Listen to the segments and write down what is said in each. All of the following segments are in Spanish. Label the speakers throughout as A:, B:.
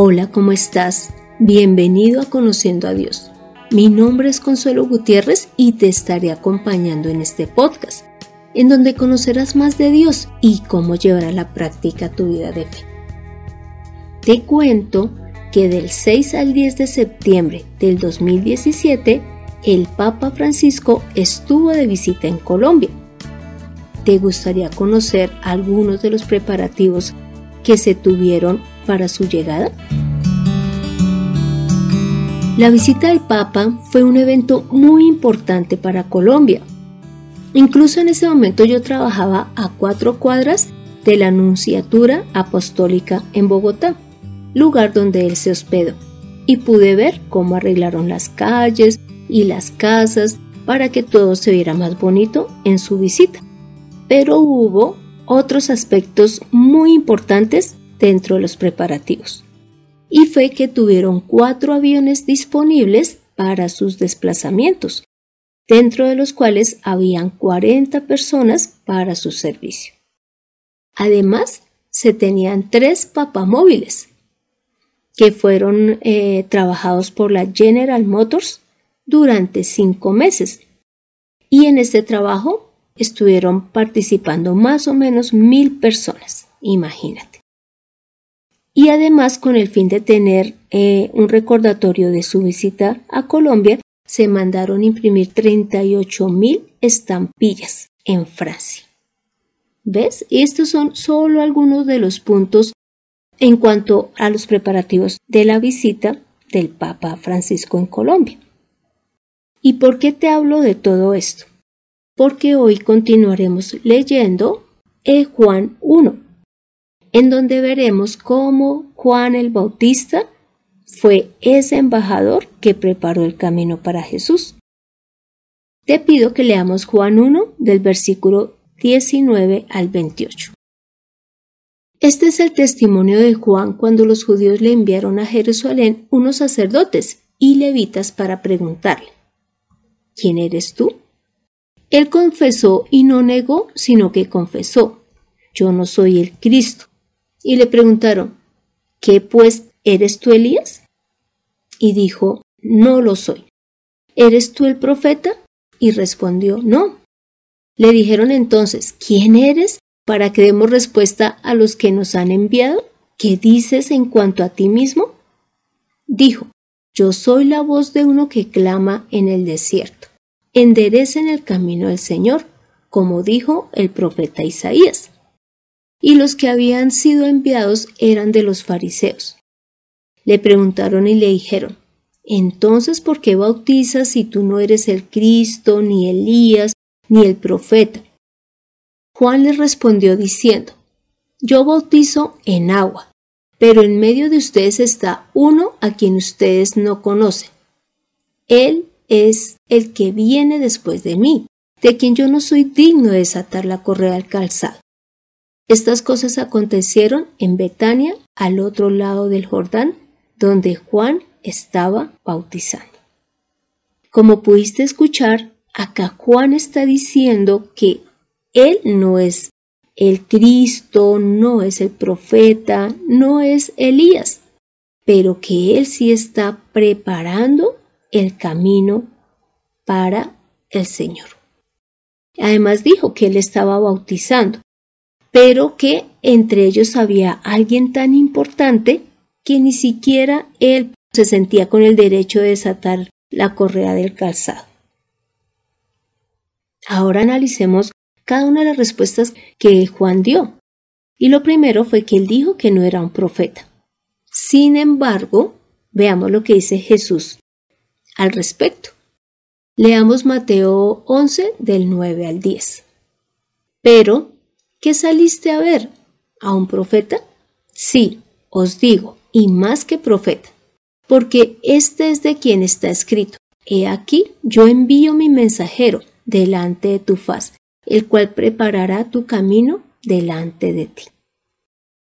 A: Hola, ¿cómo estás? Bienvenido a Conociendo a Dios. Mi nombre es Consuelo Gutiérrez y te estaré acompañando en este podcast, en donde conocerás más de Dios y cómo llevar a la práctica tu vida de fe. Te cuento que del 6 al 10 de septiembre del 2017, el Papa Francisco estuvo de visita en Colombia. ¿Te gustaría conocer algunos de los preparativos que se tuvieron para su llegada? La visita del Papa fue un evento muy importante para Colombia. Incluso en ese momento yo trabajaba a cuatro cuadras de la Anunciatura Apostólica en Bogotá, lugar donde él se hospedó, y pude ver cómo arreglaron las calles y las casas para que todo se viera más bonito en su visita. Pero hubo otros aspectos muy importantes dentro de los preparativos. Y fue que tuvieron cuatro aviones disponibles para sus desplazamientos, dentro de los cuales habían 40 personas para su servicio. Además, se tenían tres papamóviles que fueron eh, trabajados por la General Motors durante cinco meses. Y en este trabajo estuvieron participando más o menos mil personas, imagínate. Y además con el fin de tener eh, un recordatorio de su visita a Colombia, se mandaron imprimir 38 mil estampillas en Francia. ¿Ves? Estos son solo algunos de los puntos en cuanto a los preparativos de la visita del Papa Francisco en Colombia. ¿Y por qué te hablo de todo esto? porque hoy continuaremos leyendo e Juan 1, en donde veremos cómo Juan el Bautista fue ese embajador que preparó el camino para Jesús. Te pido que leamos Juan 1 del versículo 19 al 28. Este es el testimonio de Juan cuando los judíos le enviaron a Jerusalén unos sacerdotes y levitas para preguntarle, ¿quién eres tú? Él confesó y no negó, sino que confesó, yo no soy el Cristo. Y le preguntaron, ¿qué pues eres tú Elías? Y dijo, no lo soy. ¿Eres tú el profeta? Y respondió, no. Le dijeron entonces, ¿quién eres? Para que demos respuesta a los que nos han enviado. ¿Qué dices en cuanto a ti mismo? Dijo, yo soy la voz de uno que clama en el desierto enderecen el camino del Señor, como dijo el profeta Isaías. Y los que habían sido enviados eran de los fariseos. Le preguntaron y le dijeron, entonces, ¿por qué bautizas si tú no eres el Cristo, ni Elías, ni el profeta? Juan les respondió diciendo, Yo bautizo en agua, pero en medio de ustedes está uno a quien ustedes no conocen. Él es el que viene después de mí, de quien yo no soy digno de desatar la correa del calzado. Estas cosas acontecieron en Betania, al otro lado del Jordán, donde Juan estaba bautizando. Como pudiste escuchar, acá Juan está diciendo que él no es el Cristo, no es el profeta, no es Elías, pero que él sí está preparando el camino para el Señor. Además dijo que él estaba bautizando, pero que entre ellos había alguien tan importante que ni siquiera él se sentía con el derecho de desatar la correa del calzado. Ahora analicemos cada una de las respuestas que Juan dio. Y lo primero fue que él dijo que no era un profeta. Sin embargo, veamos lo que dice Jesús al respecto. Leamos Mateo 11 del 9 al 10. Pero, ¿qué saliste a ver? ¿A un profeta? Sí, os digo, y más que profeta, porque este es de quien está escrito. He aquí, yo envío mi mensajero delante de tu faz, el cual preparará tu camino delante de ti.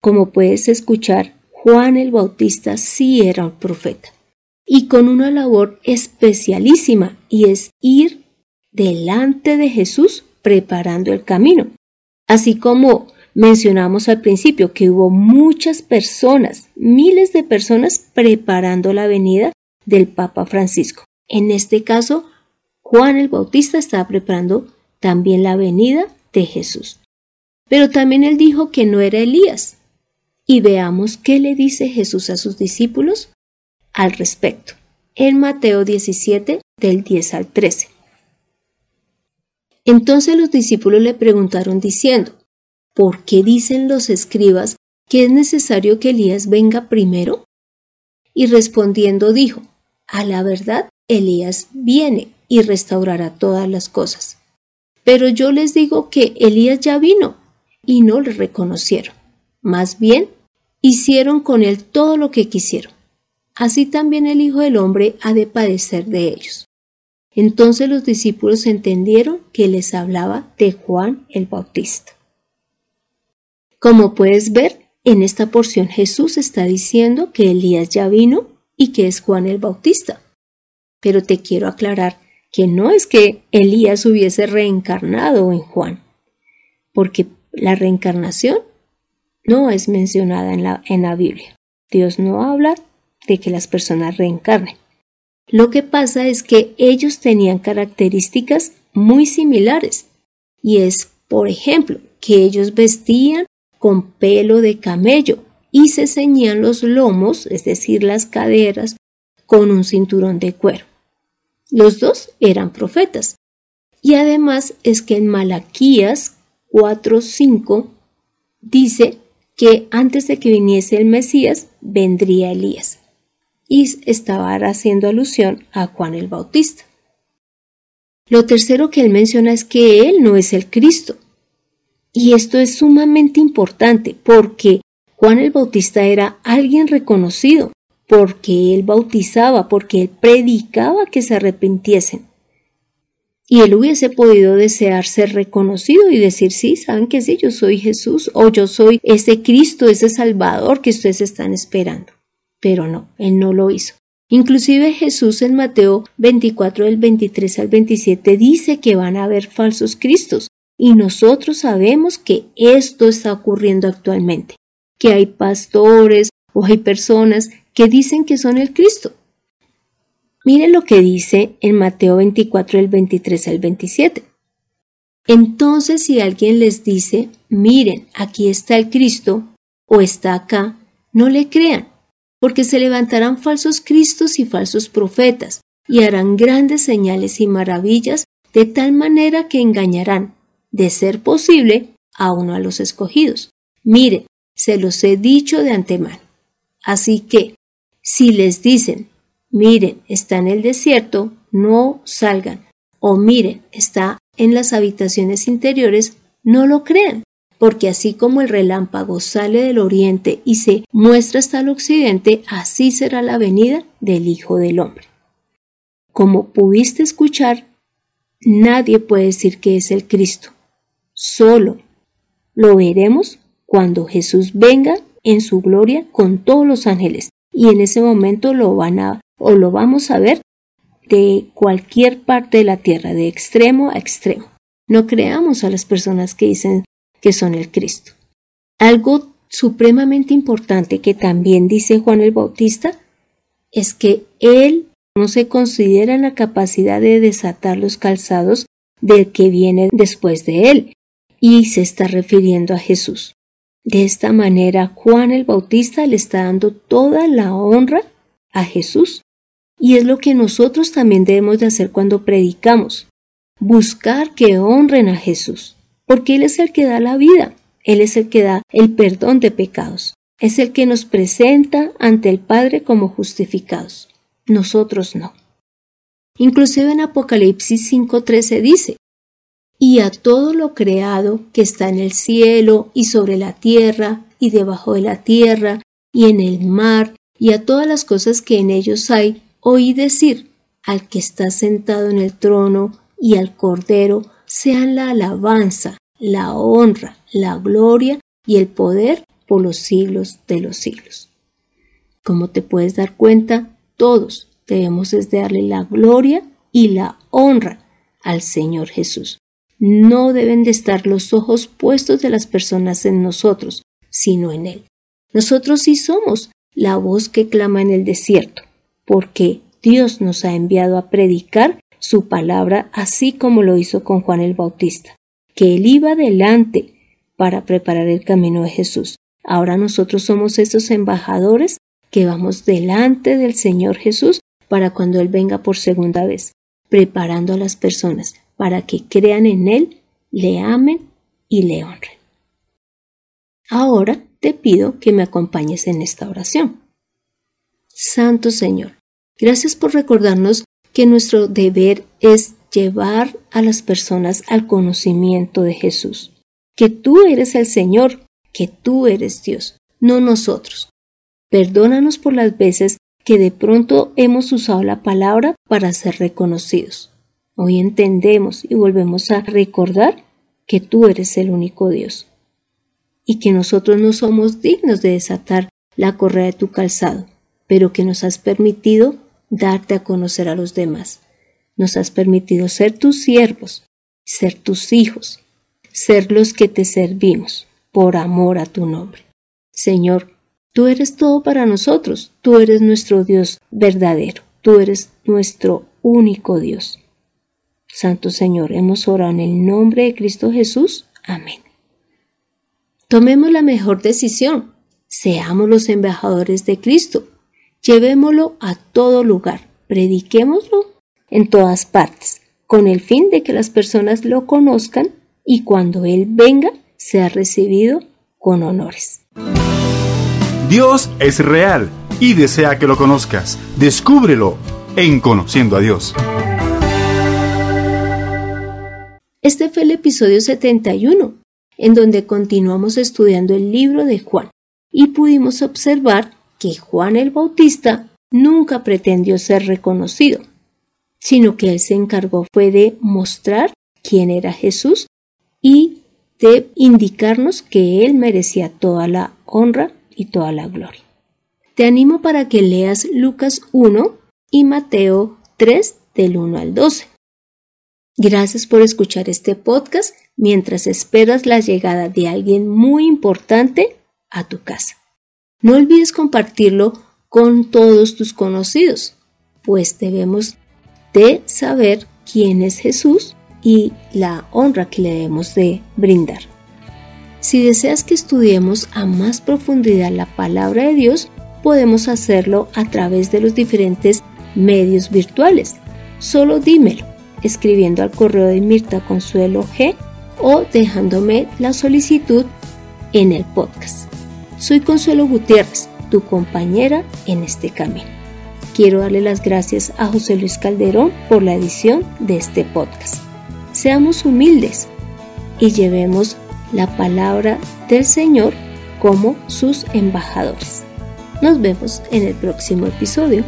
A: Como puedes escuchar, Juan el Bautista sí era un profeta y con una labor especialísima y es ir delante de Jesús preparando el camino. Así como Mencionamos al principio que hubo muchas personas, miles de personas preparando la venida del Papa Francisco. En este caso, Juan el Bautista estaba preparando también la venida de Jesús. Pero también él dijo que no era Elías. Y veamos qué le dice Jesús a sus discípulos al respecto. En Mateo 17, del 10 al 13. Entonces los discípulos le preguntaron diciendo, ¿por qué dicen los escribas que es necesario que Elías venga primero? Y respondiendo dijo, a la verdad, Elías viene y restaurará todas las cosas. Pero yo les digo que Elías ya vino y no le reconocieron. Más bien, hicieron con él todo lo que quisieron. Así también el Hijo del Hombre ha de padecer de ellos. Entonces los discípulos entendieron que les hablaba de Juan el Bautista. Como puedes ver, en esta porción Jesús está diciendo que Elías ya vino y que es Juan el Bautista. Pero te quiero aclarar que no es que Elías hubiese reencarnado en Juan, porque la reencarnación no es mencionada en la, Biblia. Dios no habla de que las personas reencarnen. Lo que pasa es que ellos tenían características muy similares y es, por ejemplo, que ellos vestían con pelo de camello y se ceñían los lomos, es decir, las caderas, con un cinturón de cuero. Los dos eran profetas. Y además es que en Malaquías 4:5 dice que antes de que viniese el Mesías vendría Elías. Y estaba haciendo alusión a Juan el Bautista. Lo tercero que él menciona es que él no es el Cristo. Y esto es sumamente importante porque Juan el Bautista era alguien reconocido, porque él bautizaba, porque él predicaba que se arrepintiesen. Y él hubiese podido desear ser reconocido y decir, sí, saben que sí, yo soy Jesús o yo soy ese Cristo, ese Salvador que ustedes están esperando. Pero no, él no lo hizo. Inclusive Jesús en Mateo 24 del 23 al 27 dice que van a haber falsos Cristos y nosotros sabemos que esto está ocurriendo actualmente, que hay pastores o hay personas que dicen que son el Cristo. Miren lo que dice en Mateo 24, el 23 al 27. Entonces si alguien les dice, miren, aquí está el Cristo, o está acá, no le crean, porque se levantarán falsos Cristos y falsos profetas, y harán grandes señales y maravillas, de tal manera que engañarán, de ser posible, a uno a los escogidos. Miren, se los he dicho de antemano. Así que si les dicen, miren, está en el desierto, no salgan. O miren, está en las habitaciones interiores, no lo crean. Porque así como el relámpago sale del oriente y se muestra hasta el occidente, así será la venida del Hijo del Hombre. Como pudiste escuchar, nadie puede decir que es el Cristo. Solo lo veremos cuando Jesús venga en su gloria con todos los ángeles y en ese momento lo van a o lo vamos a ver de cualquier parte de la tierra, de extremo a extremo. No creamos a las personas que dicen que son el Cristo. Algo supremamente importante que también dice Juan el Bautista es que él no se considera en la capacidad de desatar los calzados del que viene después de él, y se está refiriendo a Jesús. De esta manera, Juan el Bautista le está dando toda la honra a Jesús. Y es lo que nosotros también debemos de hacer cuando predicamos. Buscar que honren a Jesús. Porque Él es el que da la vida. Él es el que da el perdón de pecados. Es el que nos presenta ante el Padre como justificados. Nosotros no. Inclusive en Apocalipsis 5.13 dice, y a todo lo creado que está en el cielo y sobre la tierra y debajo de la tierra y en el mar y a todas las cosas que en ellos hay, oí decir al que está sentado en el trono y al Cordero sean la alabanza, la honra, la gloria y el poder por los siglos de los siglos. Como te puedes dar cuenta, todos debemos darle la gloria y la honra al Señor Jesús no deben de estar los ojos puestos de las personas en nosotros, sino en Él. Nosotros sí somos la voz que clama en el desierto, porque Dios nos ha enviado a predicar su palabra así como lo hizo con Juan el Bautista, que Él iba delante para preparar el camino de Jesús. Ahora nosotros somos esos embajadores que vamos delante del Señor Jesús para cuando Él venga por segunda vez, preparando a las personas para que crean en Él, le amen y le honren. Ahora te pido que me acompañes en esta oración. Santo Señor, gracias por recordarnos que nuestro deber es llevar a las personas al conocimiento de Jesús, que tú eres el Señor, que tú eres Dios, no nosotros. Perdónanos por las veces que de pronto hemos usado la palabra para ser reconocidos. Hoy entendemos y volvemos a recordar que tú eres el único Dios y que nosotros no somos dignos de desatar la correa de tu calzado, pero que nos has permitido darte a conocer a los demás. Nos has permitido ser tus siervos, ser tus hijos, ser los que te servimos por amor a tu nombre. Señor, tú eres todo para nosotros, tú eres nuestro Dios verdadero, tú eres nuestro único Dios. Santo Señor, hemos orado en el nombre de Cristo Jesús. Amén. Tomemos la mejor decisión. Seamos los embajadores de Cristo. Llevémoslo a todo lugar. Prediquémoslo en todas partes, con el fin de que las personas lo conozcan y cuando Él venga sea recibido con honores.
B: Dios es real y desea que lo conozcas. Descúbrelo en Conociendo a Dios.
A: Este fue el episodio 71, en donde continuamos estudiando el libro de Juan y pudimos observar que Juan el Bautista nunca pretendió ser reconocido, sino que él se encargó fue de mostrar quién era Jesús y de indicarnos que él merecía toda la honra y toda la gloria. Te animo para que leas Lucas 1 y Mateo 3 del 1 al 12. Gracias por escuchar este podcast mientras esperas la llegada de alguien muy importante a tu casa. No olvides compartirlo con todos tus conocidos, pues debemos de saber quién es Jesús y la honra que le debemos de brindar. Si deseas que estudiemos a más profundidad la palabra de Dios, podemos hacerlo a través de los diferentes medios virtuales. Solo dímelo escribiendo al correo de Mirta Consuelo G o dejándome la solicitud en el podcast. Soy Consuelo Gutiérrez, tu compañera en este camino. Quiero darle las gracias a José Luis Calderón por la edición de este podcast. Seamos humildes y llevemos la palabra del Señor como sus embajadores. Nos vemos en el próximo episodio.